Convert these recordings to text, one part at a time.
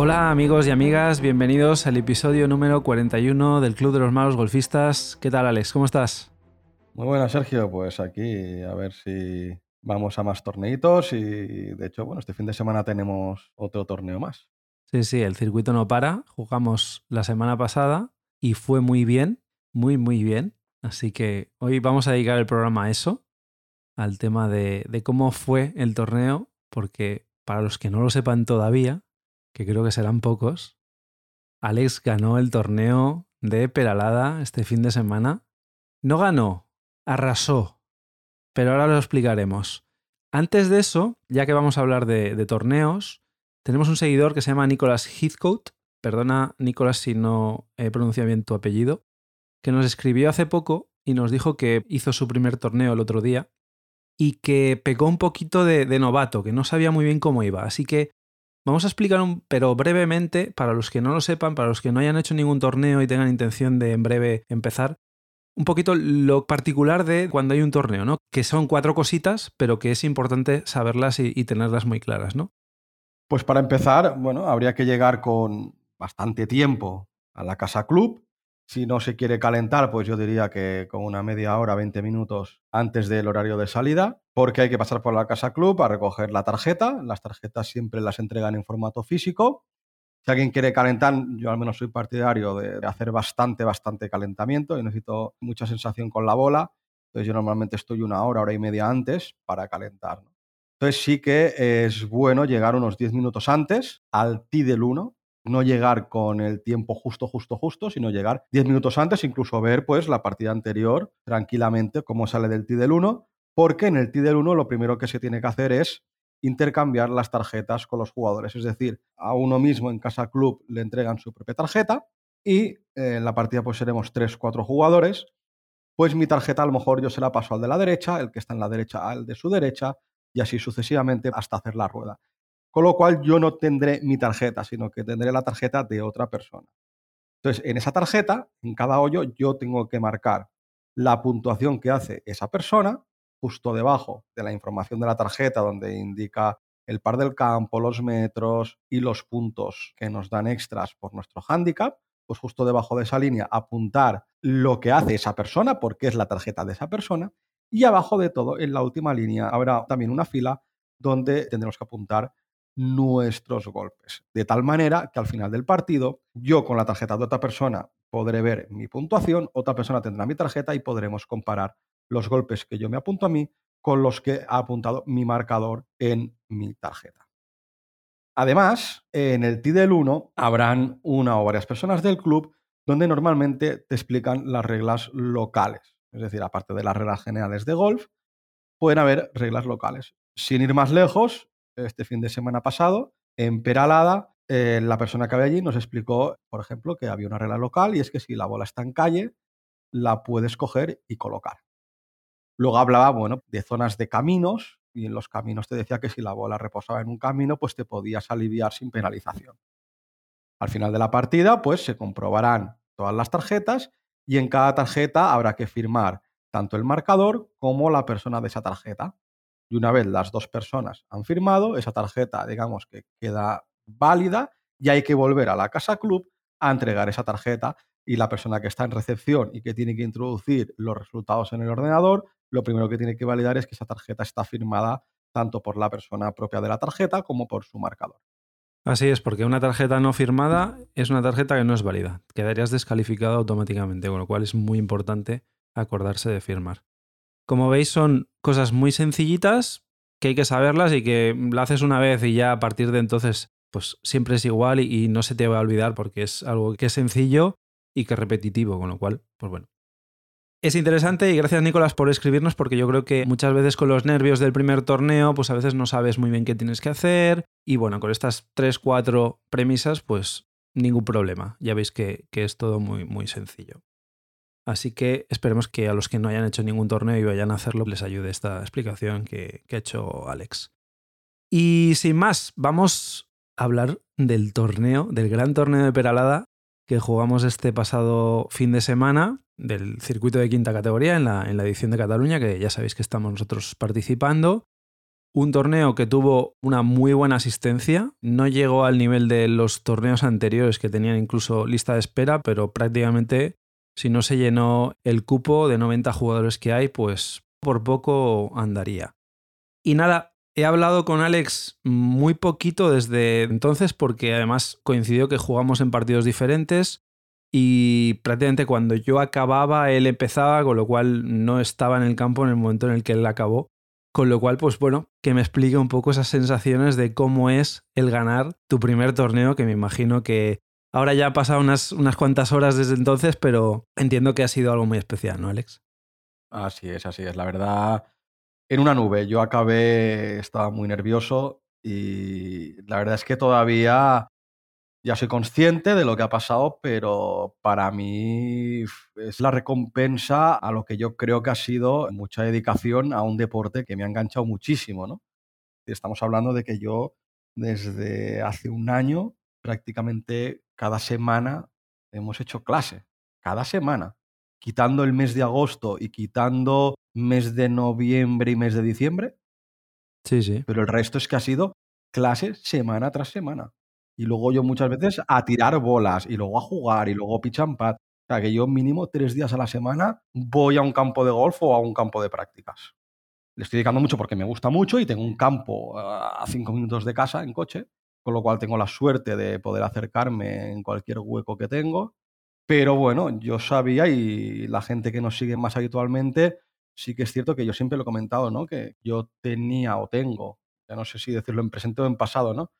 Hola amigos y amigas, bienvenidos al episodio número 41 del Club de los Malos Golfistas. ¿Qué tal Alex? ¿Cómo estás? Muy buenas, Sergio. Pues aquí a ver si vamos a más torneitos y de hecho, bueno, este fin de semana tenemos otro torneo más. Sí, sí, el circuito no para. Jugamos la semana pasada y fue muy bien, muy, muy bien. Así que hoy vamos a dedicar el programa a eso, al tema de, de cómo fue el torneo, porque para los que no lo sepan todavía, que creo que serán pocos, Alex ganó el torneo de Peralada este fin de semana. No ganó, arrasó, pero ahora lo explicaremos. Antes de eso, ya que vamos a hablar de, torneos, tenemos un seguidor que se llama Nicholas Heathcote, perdona Nicholas si no he pronunciado bien tu apellido, que nos escribió hace poco y nos dijo que hizo su primer torneo el otro día y que pegó un poquito de novato, que no sabía muy bien cómo iba. Así que Vamos a explicar, un, pero brevemente, para los que no lo sepan, para los que no hayan hecho ningún torneo y tengan intención de en breve empezar, un poquito lo particular de cuando hay un torneo, ¿no? Que son cuatro cositas, pero que es importante saberlas y, y tenerlas muy claras, ¿no? Pues para empezar, bueno, habría que llegar con bastante tiempo a la casa club. Si no se quiere calentar, pues yo diría que con una media hora, 20 minutos antes del horario de salida, porque hay que pasar por la casa club a recoger la tarjeta. Las tarjetas siempre las entregan en formato físico. Si alguien quiere calentar, yo al menos soy partidario de hacer bastante, bastante calentamiento. Yo necesito mucha sensación con la bola. Entonces yo normalmente estoy una hora, hora y media antes para calentar. Entonces sí que es bueno llegar unos 10 minutos antes al T del 1, no llegar con el tiempo justo, justo, justo, sino llegar 10 minutos antes, incluso ver pues la partida anterior tranquilamente cómo sale del del 1, porque en el del 1 lo primero que se tiene que hacer es intercambiar las tarjetas con los jugadores, es decir, a uno mismo en casa club le entregan su propia tarjeta y eh, en la partida pues seremos 3, 4 jugadores, pues mi tarjeta a lo mejor yo se la paso al de la derecha, el que está en la derecha al de su derecha y así sucesivamente hasta hacer la rueda. Con lo cual yo no tendré mi tarjeta, sino que tendré la tarjeta de otra persona. Entonces, en esa tarjeta, en cada hoyo, yo tengo que marcar la puntuación que hace esa persona, justo debajo de la información de la tarjeta, donde indica el par del campo, los metros y los puntos que nos dan extras por nuestro handicap, pues justo debajo de esa línea apuntar lo que hace esa persona, porque es la tarjeta de esa persona, y abajo de todo, en la última línea, habrá también una fila donde tendremos que apuntar nuestros golpes. De tal manera que al final del partido, yo con la tarjeta de otra persona podré ver mi puntuación, otra persona tendrá mi tarjeta y podremos comparar los golpes que yo me apunto a mí con los que ha apuntado mi marcador en mi tarjeta. Además, en el T del 1 habrán una o varias personas del club donde normalmente te explican las reglas locales. Es decir, aparte de las reglas generales de golf, pueden haber reglas locales. Sin ir más lejos, este fin de semana pasado, en Peralada, eh, la persona que había allí nos explicó, por ejemplo, que había una regla local y es que si la bola está en calle, la puedes coger y colocar. Luego hablaba, bueno, de zonas de caminos y en los caminos te decía que si la bola reposaba en un camino, pues te podías aliviar sin penalización. Al final de la partida, pues se comprobarán todas las tarjetas y en cada tarjeta habrá que firmar tanto el marcador como la persona de esa tarjeta. Y una vez las dos personas han firmado, esa tarjeta, digamos que queda válida y hay que volver a la casa club a entregar esa tarjeta y la persona que está en recepción y que tiene que introducir los resultados en el ordenador, lo primero que tiene que validar es que esa tarjeta está firmada tanto por la persona propia de la tarjeta como por su marcador. Así es, porque una tarjeta no firmada es una tarjeta que no es válida. Quedarías descalificado automáticamente, con lo cual es muy importante acordarse de firmar. Como veis, son cosas muy sencillitas que hay que saberlas y que la haces una vez y ya a partir de entonces, pues siempre es igual y, no se te va a olvidar porque es algo que es sencillo y que es repetitivo, con lo cual, pues bueno. Es interesante y gracias Nicolás por escribirnos porque yo creo que muchas veces con los nervios del primer torneo pues a veces no sabes muy bien qué tienes que hacer y bueno, con estas 3, 4 premisas pues ningún problema. Ya veis que, que es todo muy, muy sencillo. Así que esperemos que a los que no hayan hecho ningún torneo y vayan a hacerlo les ayude esta explicación que, ha hecho Alex. Y sin más, vamos a hablar del torneo, del gran torneo de Peralada que jugamos este pasado fin de semana del circuito de quinta categoría en la edición de Cataluña, que ya sabéis que estamos nosotros participando. Un torneo que tuvo una muy buena asistencia, no llegó al nivel de los torneos anteriores que tenían incluso lista de espera, pero prácticamente si no se llenó el cupo de 90 jugadores que hay, pues por poco andaría. Y nada, he hablado con Alex muy poquito desde entonces porque además coincidió que jugamos en partidos diferentes y prácticamente cuando yo acababa él empezaba, con lo cual no estaba en el campo en el momento en el que él acabó. Con lo cual, pues bueno, que me explique un poco esas sensaciones de cómo es el ganar tu primer torneo, que me imagino que ahora ya ha pasado unas, unas cuantas horas desde entonces, pero entiendo que ha sido algo muy especial, ¿no, Alex? Así es, así es. La verdad, en una nube. Yo acabé, estaba muy nervioso y la verdad es que todavía ya soy consciente de lo que ha pasado, pero para mí es la recompensa a lo que yo creo que ha sido mucha dedicación a un deporte que me ha enganchado muchísimo, ¿no? Estamos hablando de que yo desde hace un año prácticamente cada semana hemos hecho clase, cada semana, quitando el mes de agosto y quitando mes de noviembre y mes de diciembre. Sí, sí. Pero el resto es que ha sido clase semana tras semana. Y luego yo muchas veces a tirar bolas y luego a jugar y luego pad. O sea, que yo mínimo tres días a la semana voy a un campo de golf o a un campo de prácticas. Le estoy dedicando mucho porque me gusta mucho y tengo un campo a cinco minutos de casa en coche, con lo cual tengo la suerte de poder acercarme en cualquier hueco que tengo. Pero bueno, yo sabía y la gente que nos sigue más habitualmente, sí que es cierto que yo siempre lo he comentado, ¿no? Que yo tenía o tengo, ya no sé si decirlo en presente o en pasado, ¿no?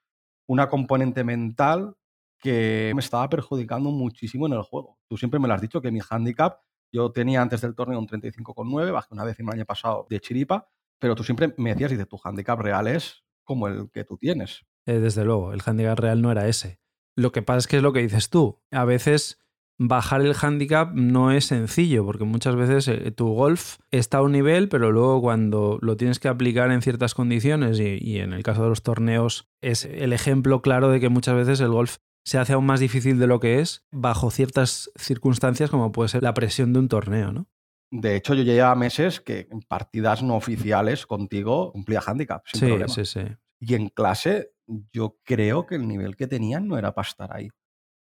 una componente mental que me estaba perjudicando muchísimo en el juego. Tú siempre me lo has dicho que mi handicap, yo tenía antes del torneo un 35,9, bajé una décima el año pasado de chiripa, pero tú siempre me decías, de tu handicap real es como el que tú tienes. Eh, desde luego, el handicap real no era ese. Lo que pasa es que es lo que dices tú. A veces bajar el handicap no es sencillo, porque muchas veces eh, tu golf está a un nivel, pero luego cuando lo tienes que aplicar en ciertas condiciones, y, en el caso de los torneos es el ejemplo claro de que muchas veces el golf se hace aún más difícil de lo que es bajo ciertas circunstancias como puede ser la presión de un torneo, ¿no? De hecho, yo llevaba meses que en partidas no oficiales contigo cumplía handicap, sin sí, problema. Sí, sí. Y en clase, yo creo que el nivel que tenían no era para estar ahí.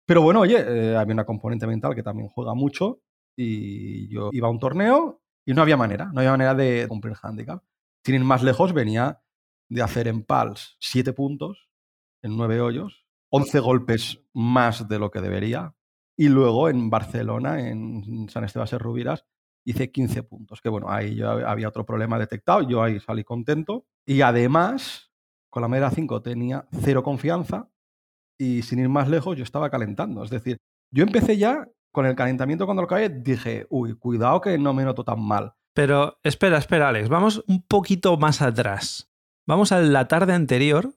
Pero bueno, oye, eh, había una componente mental que también juega mucho y yo iba a un torneo y no había manera, no había manera de cumplir handicap. Sin ir más lejos, venía de hacer en PALS 7 puntos en 9 hoyos, 11 golpes más de lo que debería. Y luego en Barcelona, en San Esteban de Rubiras, hice 15 puntos. Que bueno, ahí yo había otro problema detectado, yo ahí salí contento. Y además, con la medida 5 tenía cero confianza y sin ir más lejos, yo estaba calentando. Es decir, yo empecé ya con el calentamiento cuando lo acabé, dije, uy, cuidado que no me noto tan mal. Pero espera, espera, Alex, vamos un poquito más atrás. Vamos a la tarde anterior,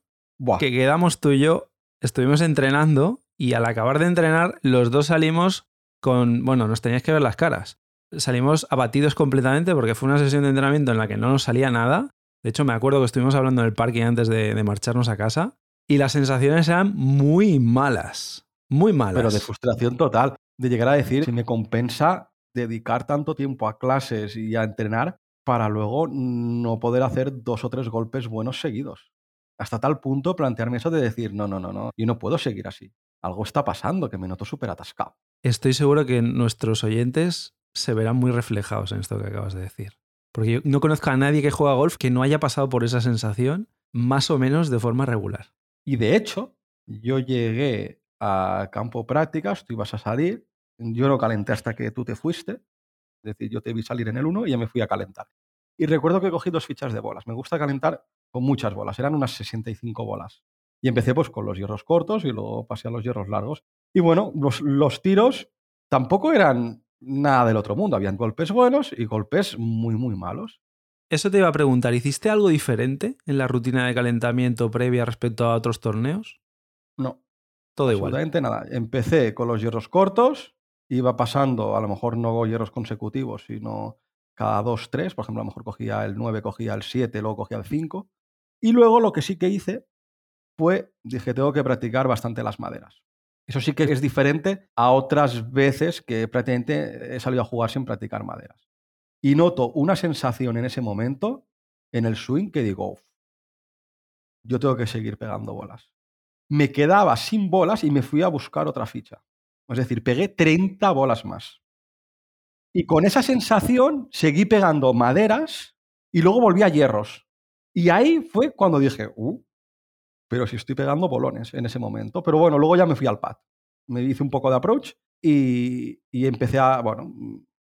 que quedamos tú y yo, estuvimos entrenando y al acabar de entrenar, los dos salimos con, bueno, nos tenías que ver las caras. Salimos abatidos completamente porque fue una sesión de entrenamiento en la que no nos salía nada. De hecho, me acuerdo que estuvimos hablando en el parque antes de marcharnos a casa y las sensaciones eran muy malas. Muy malas. Pero de frustración total. De llegar a decir si me compensa dedicar tanto tiempo a clases y a entrenar para luego no poder hacer dos o tres golpes buenos seguidos. Hasta tal punto plantearme eso de decir, no, no, no, no, yo no puedo seguir así. Algo está pasando que me noto súper atascado. Estoy seguro que nuestros oyentes se verán muy reflejados en esto que acabas de decir. Porque yo no conozco a nadie que juega golf que no haya pasado por esa sensación más o menos de forma regular. Y de hecho, yo llegué a campo prácticas, tú ibas a salir, yo no calenté hasta que tú te fuiste, es decir, yo te vi salir en el 1 y ya me fui a calentar. Y recuerdo que cogí dos fichas de bolas. Me gusta calentar con muchas bolas, eran unas 65 bolas. Y empecé pues con los hierros cortos y luego pasé a los hierros largos. Y bueno, los, los tiros tampoco eran nada del otro mundo. Habían golpes buenos y golpes muy, muy malos. Eso te iba a preguntar, ¿hiciste algo diferente en la rutina de calentamiento previa respecto a otros torneos? No. Todo igual. Absolutamente nada. Empecé con los hierros cortos, iba pasando, a lo mejor no hierros consecutivos, sino cada dos, tres. Por ejemplo, a lo mejor cogía el 9, cogía el 7, luego cogía el 5. Y luego lo que sí que hice fue, dije, tengo que practicar bastante las maderas. Eso sí que es diferente a otras veces que prácticamente he salido a jugar sin practicar maderas y noto una sensación en ese momento, en el swing, que digo, yo tengo que seguir pegando bolas. Me quedaba sin bolas y me fui a buscar otra ficha. Es decir, pegué 30 bolas más. Y con esa sensación seguí pegando maderas y luego volví a hierros. Y ahí fue cuando dije, uh, pero si estoy pegando bolones en ese momento. Pero bueno, luego ya me fui al pad. Me hice un poco de approach y, y empecé a, bueno,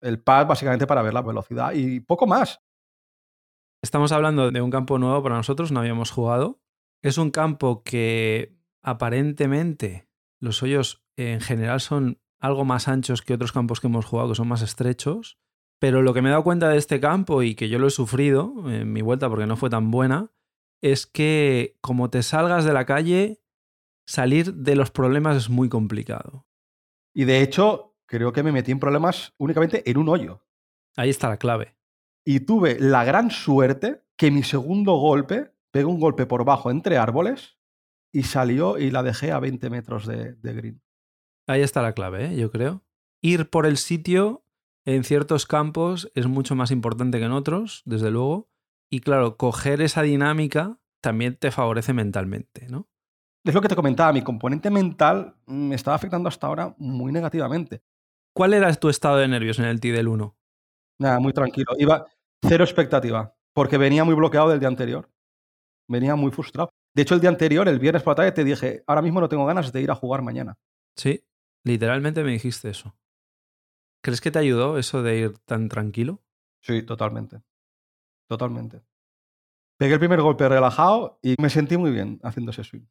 el pad básicamente para ver la velocidad y poco más. Estamos hablando de un campo nuevo para nosotros, no habíamos jugado. Es un campo que aparentemente los hoyos en general son algo más anchos que otros campos que hemos jugado, que son más estrechos. Pero lo que me he dado cuenta de este campo y que yo lo he sufrido en mi vuelta porque no fue tan buena, es que como te salgas de la calle, salir de los problemas es muy complicado. Y de hecho, creo que me metí en problemas únicamente en un hoyo. Ahí está la clave. Y tuve la gran suerte que mi segundo golpe pegó un golpe por bajo entre árboles y salió y la dejé a 20 metros de, de green. Ahí está la clave, ¿eh? yo creo. Ir por el sitio en ciertos campos es mucho más importante que en otros, desde luego. Y claro, coger esa dinámica también te favorece mentalmente, ¿no? Es lo que te comentaba, mi componente mental me estaba afectando hasta ahora muy negativamente. ¿Cuál era tu estado de nervios en el TI del 1? Nada, muy tranquilo. Iba cero expectativa, porque venía muy bloqueado del día anterior. Venía muy frustrado. De hecho, el día anterior, el viernes por la tarde, te dije, ahora mismo no tengo ganas de ir a jugar mañana. Sí, literalmente me dijiste eso. ¿Crees que te ayudó eso de ir tan tranquilo? Sí, totalmente. Totalmente. Pegué el primer golpe relajado y me sentí muy bien haciendo ese swing.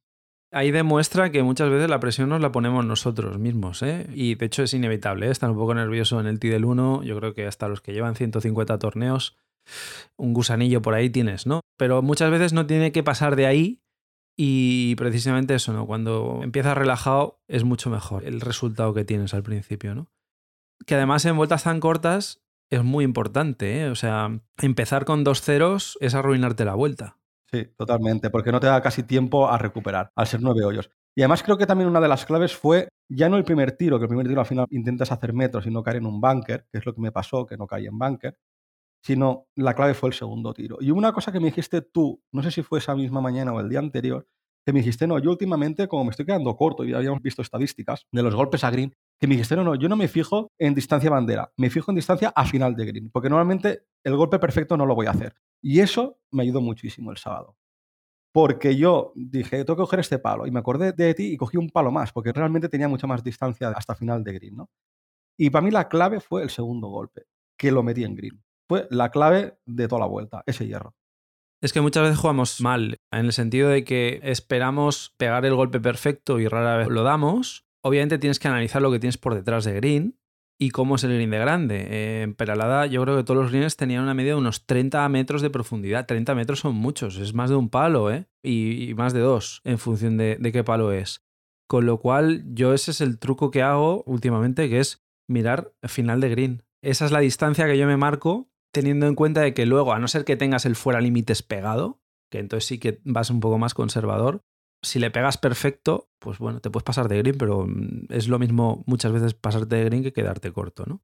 Ahí demuestra que muchas veces la presión nos la ponemos nosotros mismos, ¿eh? Y de hecho es inevitable, ¿eh? estar un poco nervioso en el T del 1. Yo creo que hasta los que llevan 150 torneos, un gusanillo por ahí tienes, ¿no? Pero muchas veces no tiene que pasar de ahí y precisamente eso, ¿no? Cuando empiezas relajado es mucho mejor el resultado que tienes al principio, ¿no? Que además en vueltas tan cortas es muy importante, ¿eh? O sea, empezar con dos ceros es arruinarte la vuelta. Sí, totalmente, porque no te da casi tiempo a recuperar, al ser nueve hoyos. Y además creo que también una de las claves fue ya no el primer tiro, que el primer tiro al final intentas hacer metros y no caer en un bunker, que es lo que me pasó, que no caí en bunker, sino la clave fue el segundo tiro. Y una cosa que me dijiste tú, no sé si fue esa misma mañana o el día anterior, que me dijiste, no, yo últimamente, como me estoy quedando corto y habíamos visto estadísticas de los golpes a green, que me dijiste, no, no, yo no me fijo en distancia bandera, me fijo en distancia a final de green, porque normalmente el golpe perfecto no lo voy a hacer. Y eso me ayudó muchísimo el sábado. Porque yo dije, tengo que coger este palo. Y me acordé de ti y cogí un palo más, porque realmente tenía mucha más distancia hasta final de green, ¿no? Y para mí la clave fue el segundo golpe, que lo metí en green. Fue la clave de toda la vuelta, ese hierro. Es que muchas veces jugamos mal, en el sentido de que esperamos pegar el golpe perfecto y rara vez lo damos. Obviamente tienes que analizar lo que tienes por detrás de green y cómo es el green de grande. en Peralada yo creo que todos los greens tenían una media de unos 30 metros de profundidad. 30 metros son muchos, es más de un palo, ¿eh? Y, más de dos, en función de, de qué palo es. Con lo cual yo ese es el truco que hago últimamente, que es mirar final de green. Esa es la distancia que yo me marco teniendo en cuenta de que luego, a no ser que tengas el fuera límites pegado, que entonces sí que vas un poco más conservador, si le pegas perfecto, pues bueno, te puedes pasar de green, pero mm, es lo mismo muchas veces pasarte de green que quedarte corto, ¿no?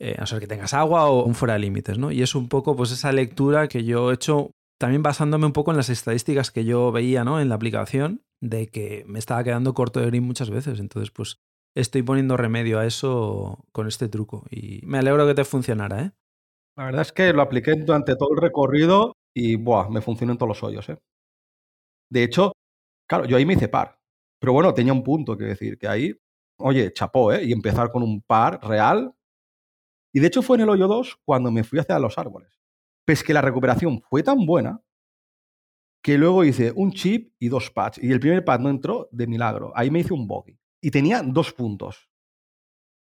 Eh, a no ser que tengas agua o un fuera de límites, ¿no? Y es un poco pues esa lectura que yo he hecho también basándome un poco en las estadísticas que yo veía, ¿no? En la aplicación, de que me estaba quedando corto de green muchas veces. Entonces, pues estoy poniendo remedio a eso con este truco. Y me alegro que te funcionara, ¿eh? La verdad es que lo apliqué durante todo el recorrido y buah, me funcionó en todos los hoyos. ¿eh? De hecho, claro, yo ahí me hice par. Pero bueno, tenía un punto que decir, que ahí, oye, chapó, ¿eh? Y empezar con un par real. Y de hecho fue en el hoyo 2 cuando me fui hacia los árboles. Pues que la recuperación fue tan buena que luego hice un chip y dos pads. Y el primer pad no entró de milagro. Ahí me hice un bogey. Y tenía dos puntos.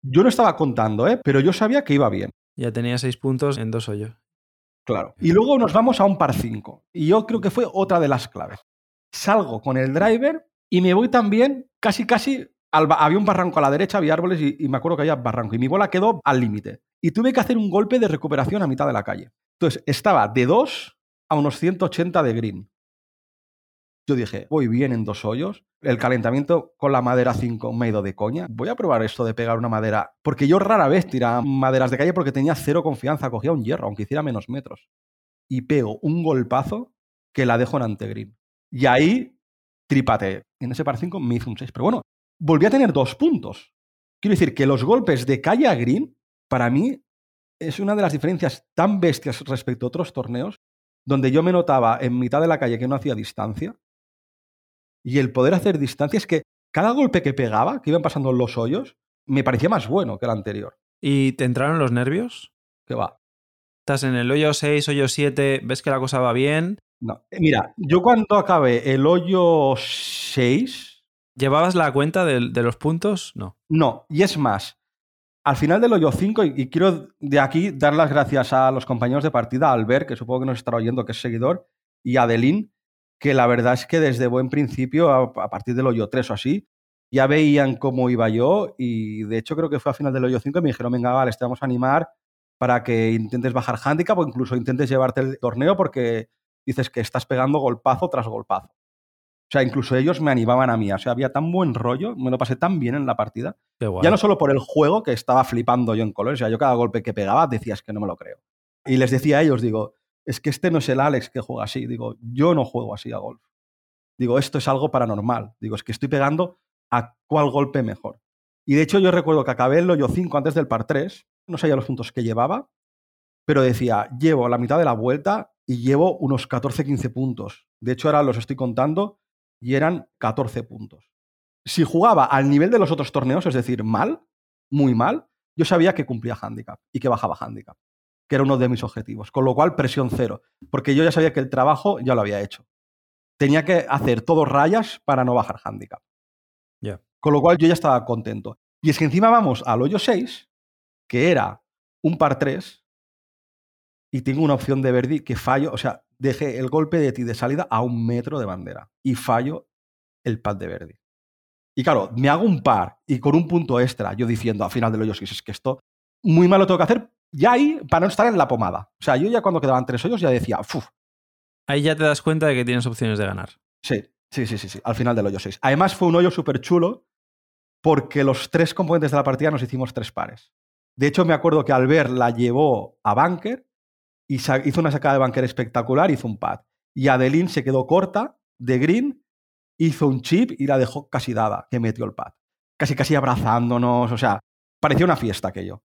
Yo no estaba contando, ¿eh? pero yo sabía que iba bien. Ya tenía seis puntos en dos hoyos. Claro. Y luego nos vamos a un par 5. Y yo creo que fue otra de las claves. Salgo con el driver y me voy también casi, casi. había un barranco a la derecha, había árboles y, y me acuerdo que había barranco. Y mi bola quedó al límite. Y tuve que hacer un golpe de recuperación a mitad de la calle. Entonces estaba de 2 a unos 180 de green. Yo dije, voy bien en dos hoyos. El calentamiento con la madera 5 me ha ido de coña. Voy a probar esto de pegar una madera. Porque yo rara vez tiraba maderas de calle porque tenía cero confianza. Cogía un hierro, aunque hiciera menos metros. Y pego un golpazo que la dejo en antegreen. Y ahí tripate. En ese par 5 me hizo un 6. Pero bueno, volví a tener dos puntos. Quiero decir que los golpes de calle a green, para mí, es una de las diferencias tan bestias respecto a otros torneos, donde yo me notaba en mitad de la calle que no hacía distancia. Y el poder hacer distancia es que cada golpe que pegaba, que iban pasando los hoyos, me parecía más bueno que el anterior. ¿Y te entraron los nervios? Que va. Estás en el hoyo 6, hoyo 7, ves que la cosa va bien. No. Eh, Mira, yo cuando acabé el hoyo 6, ¿Llevabas la cuenta de, de los puntos? No. no. Y es más, al final del hoyo 5, y, y quiero de aquí dar las gracias a los compañeros de partida, a Albert, que supongo que nos estará oyendo, que es seguidor, y a Adeline, que la verdad es que desde buen principio, a, a partir del hoyo 3 o así, ya veían cómo iba yo y de hecho creo que fue a final del hoyo 5 y me dijeron, venga, vale, te vamos a animar para que intentes bajar handicap o incluso intentes llevarte el torneo porque dices que estás pegando golpazo tras golpazo. O sea, incluso ellos me animaban a mí. O sea, había tan buen rollo, me lo pasé tan bien en la partida. Ya no solo por el juego, que estaba flipando yo en colores. O sea, yo cada golpe que pegaba decías que no me lo creo. Y les decía a ellos, digo, es que este no es el Alex que juega así. Digo, yo no juego así a golf. Digo, esto es algo paranormal. Digo, es que estoy pegando a cuál golpe mejor. Y de hecho yo recuerdo que acabé el hoyo 5 antes del par 3, no sabía los puntos que llevaba, pero decía, llevo la mitad de la vuelta y llevo unos 14-15 puntos. De hecho ahora los estoy contando y eran 14 puntos. Si jugaba al nivel de los otros torneos, es decir, mal, muy mal, yo sabía que cumplía handicap y que bajaba handicap, que era uno de mis objetivos. Con lo cual, presión cero, porque yo ya sabía que el trabajo ya lo había hecho. Tenía que hacer todo rayas para no bajar handicap. Ya. Con lo cual yo ya estaba contento. Y es que encima vamos al hoyo 6, que era un par 3, y tengo una opción de Verdi que fallo, o sea, dejé el golpe de ti de salida a un metro de bandera y fallo el pad de Verdi. Y claro, me hago un par y con un punto extra, yo diciendo al final del hoyo 6, es que esto muy mal lo tengo que hacer ya ahí para no estar en la pomada. O sea, yo ya cuando quedaban tres hoyos ya decía, ¡fuf! Ahí ya te das cuenta de que tienes opciones de ganar. Sí, sí, sí, sí, sí, al final del hoyo 6. Además fue un hoyo súper chulo porque los tres componentes de la partida nos hicimos tres pares. De hecho, me acuerdo que Albert la llevó a bunker y hizo una sacada de bunker espectacular, hizo un pad. Y Adeline se quedó corta de green, hizo un chip y la dejó casi dada, que metió el pad. Casi, casi abrazándonos, o sea, parecía una fiesta aquello.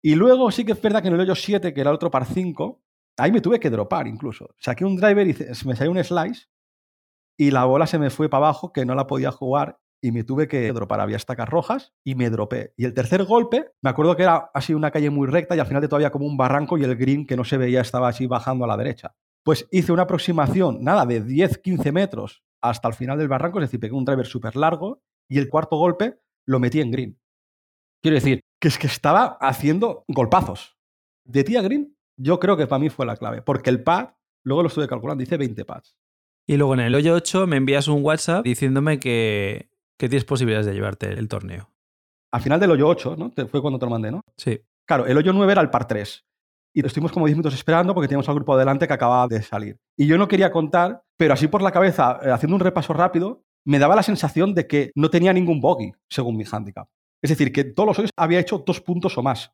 Y luego sí que es verdad que en el hoyo 7, que era el otro par 5, ahí me tuve que dropar incluso. Saqué un driver y me salió un slice y la bola se me fue para abajo que no la podía jugar y me tuve que dropar. Había estacas rojas y me dropé. Y el tercer golpe, me acuerdo que era así una calle muy recta y al final de todavía como un barranco y el green que no se veía estaba así bajando a la derecha. Pues hice una aproximación, nada, de 10-15 metros hasta el final del barranco, es decir, pegué un driver súper largo y el cuarto golpe lo metí en green. Quiero decir, que es que estaba haciendo golpazos. De tía green, yo creo que para mí fue la clave, porque el pad, luego lo estuve calculando, dice 20 pads. Y luego en el hoyo 8 me envías un WhatsApp diciéndome que, que tienes posibilidades de llevarte el torneo. Al final del hoyo 8, ¿no? Fue cuando te lo mandé, ¿no? Sí. Claro, el hoyo 9 era el par 3. Y estuvimos como 10 minutos esperando porque teníamos al grupo adelante que acababa de salir. Y yo no quería contar, pero así por la cabeza, eh, haciendo un repaso rápido, me daba la sensación de que no tenía ningún bogey, según mi handicap. Es decir, que todos los hoyos había hecho dos puntos o más.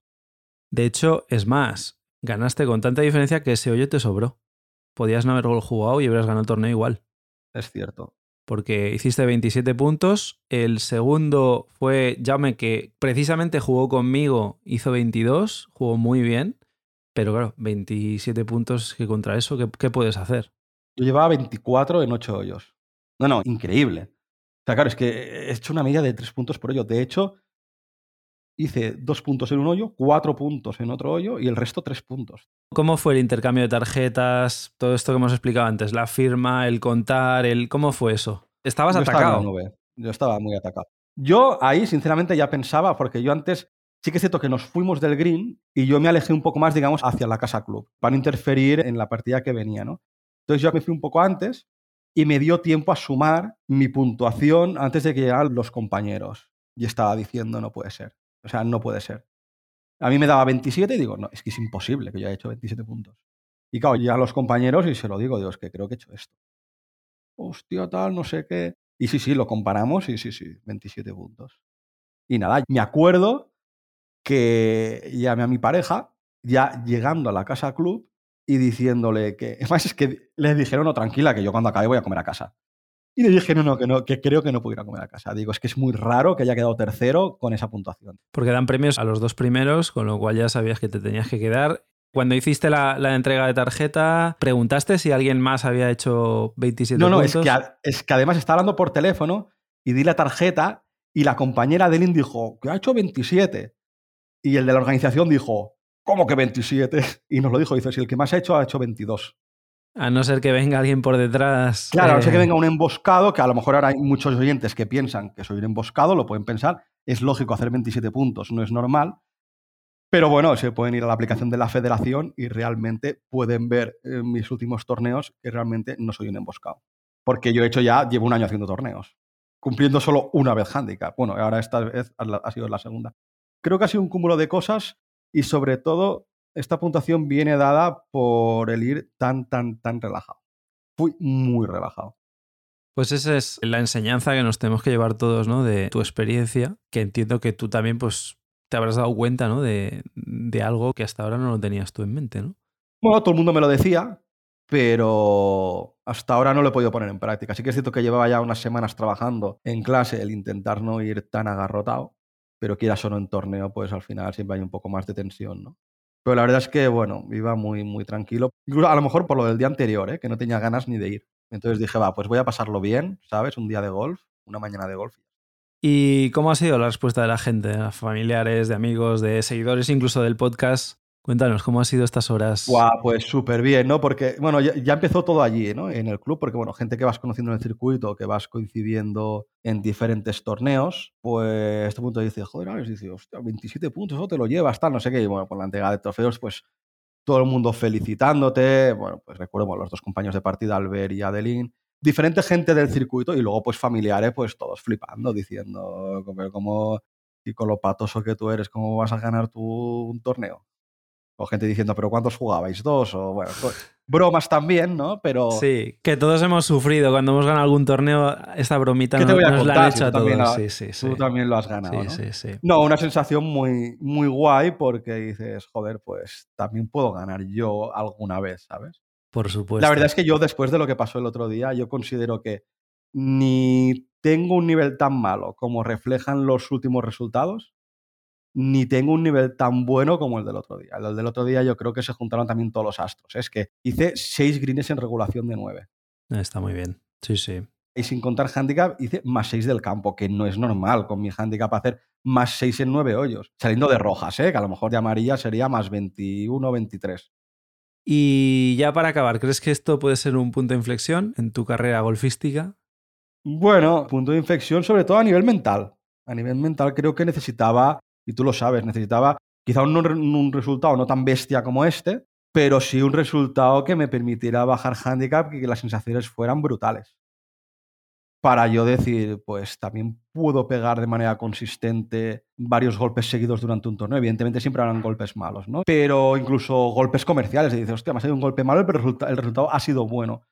De hecho, es más, ganaste con tanta diferencia que ese hoyo te sobró. Podías no haberlo jugado y hubieras ganado el torneo igual. Es cierto. Porque hiciste 27 puntos. El segundo fue Jaume, que precisamente jugó conmigo, hizo 22, jugó muy bien. Pero claro, 27 puntos que contra eso, ¿qué, puedes hacer? Yo llevaba 24 en 8 hoyos. No, no, increíble. O sea, claro, es que he hecho una media de 3 puntos por hoyo. De hecho, hice 2 puntos en un hoyo, 4 puntos en otro hoyo y el resto 3 puntos. ¿Cómo fue el intercambio de tarjetas? Todo esto que hemos explicado antes, la firma, el contar, el ¿cómo fue eso? Estabas Yo estaba atacado. nube. Yo estaba muy atacado. Yo ahí, sinceramente, ya pensaba, porque yo antes sí que es cierto que nos fuimos del green y yo me alejé un poco más, digamos, hacia la casa club, para no interferir en la partida que venía, ¿no? Entonces yo me fui un poco antes y me dio tiempo a sumar mi puntuación antes de que llegaran los compañeros. Y estaba diciendo, no puede ser. O sea, no puede ser. A mí me daba 27 y digo, no, es que es imposible que yo haya hecho 27 puntos. Y claro, llegan los compañeros y se lo digo, digo, es que creo que he hecho esto. Hostia, tal, no sé qué. Y sí, sí, lo comparamos y sí, sí, 27 puntos. Y nada, me acuerdo que llamé a mi pareja, ya llegando a la casa club, y diciéndole que. Además, es que le dijeron, no, tranquila, que yo cuando acabe voy a comer a casa. Y le dije, no, no, que no, que creo que no pudiera comer a casa. Digo, es que es muy raro que haya quedado tercero con esa puntuación. Porque dan premios a los dos primeros, con lo cual ya sabías que te tenías que quedar. Cuando hiciste la, entrega de tarjeta, ¿preguntaste si alguien más había hecho 27 no, No, no, es que, es que además está hablando por teléfono y di la tarjeta y la compañera de Lynn dijo que ha hecho 27. Y el de la organización dijo, ¿cómo que 27? Y nos lo dijo, dice, si el que más ha hecho ha hecho 22. A no ser que venga alguien por detrás. Claro, a no ser que eh, venga un emboscado, que a lo mejor ahora hay muchos oyentes que piensan que soy un emboscado, lo pueden pensar. Es lógico hacer 27 puntos, no es normal. Pero bueno, se pueden ir a la aplicación de la federación y realmente pueden ver en mis últimos torneos que realmente no soy un emboscado. Porque yo he hecho ya, llevo un año haciendo torneos, cumpliendo solo una vez handicap. Bueno, ahora esta vez ha sido la segunda. Creo que ha sido un cúmulo de cosas y sobre todo esta puntuación viene dada por el ir tan, tan, tan relajado. Fui muy relajado. Pues esa es la enseñanza que nos tenemos que llevar todos, ¿no? De tu experiencia, que entiendo que tú también, pues, te habrás dado cuenta, ¿no? De, de algo que hasta ahora no lo tenías tú en mente, ¿no? Bueno, todo el mundo me lo decía, pero hasta ahora no lo he podido poner en práctica. Sí que es cierto que llevaba ya unas semanas trabajando en clase el intentar no ir tan agarrotado, pero quieras o no en torneo, pues al final siempre hay un poco más de tensión, ¿no? Pero la verdad es que, bueno, iba muy, muy tranquilo. Incluso a lo mejor por lo del día anterior, ¿eh? que no tenía ganas ni de ir. Entonces dije, va, pues voy a pasarlo bien, ¿sabes? Un día de golf, una mañana de golf. ¿Y cómo ha sido la respuesta de la gente, familiares, de amigos, de seguidores incluso del podcast Cuéntanos, ¿cómo han sido estas horas? Guau, pues súper bien, ¿no? Porque, bueno, ya, empezó todo allí, ¿no? En el club, porque, bueno, gente que vas conociendo en el circuito, que vas coincidiendo en diferentes torneos, pues este punto dice, joder, Alex, dice, hostia, 27 puntos, eso te lo llevas, tal, no sé qué. Y bueno, por la entrega de trofeos, pues todo el mundo felicitándote. Bueno, pues recuerdo los dos compañeros de partida, Albert y Adeline. Diferente gente del circuito y luego, pues familiares, pues todos flipando, diciendo, como, y con lo patoso que tú eres, ¿cómo vas a ganar tú un torneo? O gente diciendo, ¿pero cuántos jugabais? ¿Dos? O bueno, pues, bromas también, ¿no? Pero. Sí, que todos hemos sufrido cuando hemos ganado algún torneo, esta bromita nos, la han hecho a todos. sí, sí, tú también lo has ganado. ¿no? Sí, sí, no, una sensación muy, muy guay porque dices, joder, pues también puedo ganar yo alguna vez, ¿sabes? Por supuesto. La verdad es que yo, después de lo que pasó el otro día, yo considero que ni tengo un nivel tan malo como reflejan los últimos resultados, ni tengo un nivel tan bueno como el del otro día. El del otro día yo creo que se juntaron también todos los astros. Es que hice seis greens en regulación de nueve. Está muy bien. Sí, sí. Y sin contar handicap, hice más seis del campo, que no es normal con mi handicap hacer más seis en nueve hoyos. Saliendo de rojas, ¿eh? que a lo mejor de amarilla sería más 21, 23. Y ya para acabar, ¿crees que esto puede ser un punto de inflexión en tu carrera golfística? Bueno, punto de inflexión sobre todo a nivel mental. A nivel mental creo que necesitaba y tú lo sabes, necesitaba quizá un, resultado no tan bestia como este, pero sí un resultado que me permitiera bajar handicap y que las sensaciones fueran brutales. Para yo decir, pues también puedo pegar de manera consistente varios golpes seguidos durante un torneo. Evidentemente siempre habrán golpes malos, ¿no? Pero incluso golpes comerciales. Y dices, hostia, me ha salido un golpe malo, pero el resultado ha sido bueno.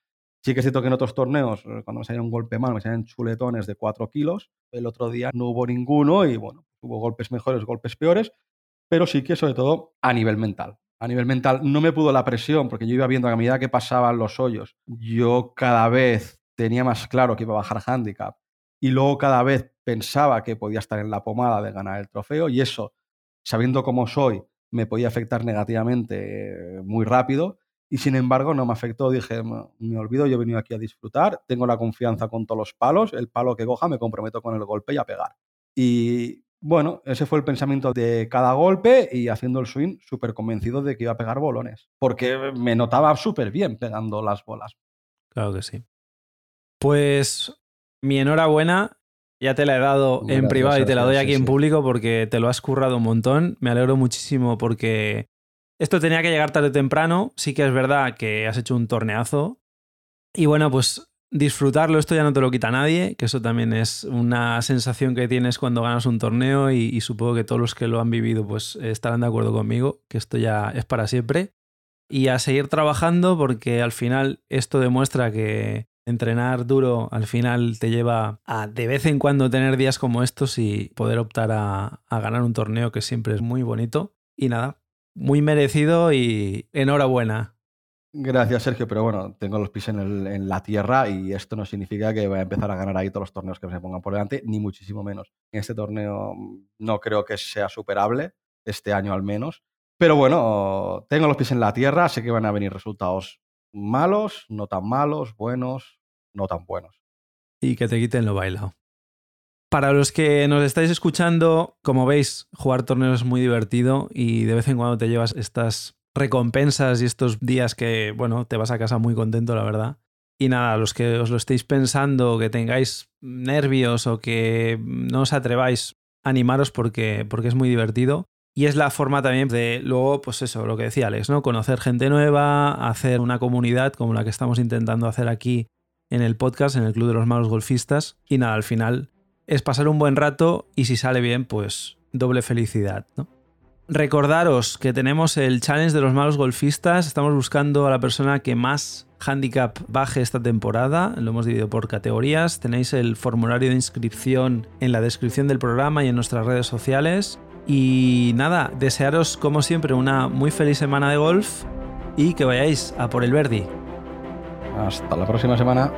Sí que es cierto que en otros torneos, eh, cuando me salía un golpe malo, me salían chuletones de 4 kilos. El otro día no hubo ninguno y bueno, hubo golpes mejores, golpes peores, pero sí que sobre todo a nivel mental. A nivel mental no me pudo la presión porque yo iba viendo a medida que pasaban los hoyos, yo cada vez tenía más claro que iba a bajar handicap y luego cada vez pensaba que podía estar en la pomada de ganar el trofeo y eso, sabiendo cómo soy, me podía afectar negativamente eh, muy rápido y sin embargo no me afectó. Dije, me olvido, yo he venido aquí a disfrutar, tengo la confianza con todos los palos, el palo que coja me comprometo con el golpe y a pegar. Y bueno, ese fue el pensamiento de cada golpe y haciendo el swing súper convencido de que iba a pegar bolones, porque me notaba súper bien pegando las bolas. Claro que sí. Pues mi enhorabuena, ya te la he dado en privado y te la doy aquí en público porque te lo has currado un montón. Me alegro muchísimo porque esto tenía que llegar tarde o temprano. Sí que es verdad que has hecho un torneazo. Y bueno, pues disfrutarlo, esto ya no te lo quita nadie, que eso también es una sensación que tienes cuando ganas un torneo y, supongo que todos los que lo han vivido pues estarán de acuerdo conmigo, que esto ya es para siempre. Y a seguir trabajando porque al final esto demuestra que entrenar duro al final te lleva a de vez en cuando tener días como estos y poder optar a, a ganar un torneo que siempre es muy bonito. Y nada, muy merecido y enhorabuena. Gracias, Sergio, pero bueno, tengo los pies en, la tierra y esto no significa que vaya a empezar a ganar ahí todos los torneos que me pongan por delante, ni muchísimo menos. En este torneo mm, no creo que sea superable, este año al menos. Pero bueno, tengo los pies en la tierra, sé que van a venir resultados malos, no tan malos, buenos, no tan buenos. Y que te quiten lo bailado. Para los que nos estáis escuchando, como veis, jugar torneos es muy divertido y de vez en cuando te llevas estas recompensas y estos días que, bueno, te vas a casa muy contento, la verdad. Y nada, los que os lo estéis pensando, que tengáis nervios o que no os atreváis, animaros porque, porque es muy divertido. Y es la forma también de luego, pues eso, lo que decía Alex, ¿no? Conocer gente nueva, hacer una comunidad como la que estamos intentando hacer aquí en el podcast, en el Club de los Malos Golfistas. Y nada, al final es pasar un buen rato y si sale bien, pues doble felicidad. Recordaros que tenemos el challenge de los malos golfistas. Estamos buscando a la persona que más handicap baje esta temporada. Lo hemos dividido por categorías. Tenéis el formulario de inscripción en la descripción del programa y en nuestras redes sociales. Y nada, desearos como siempre una muy feliz semana de golf y que vayáis a por el Verdi. Hasta la próxima semana.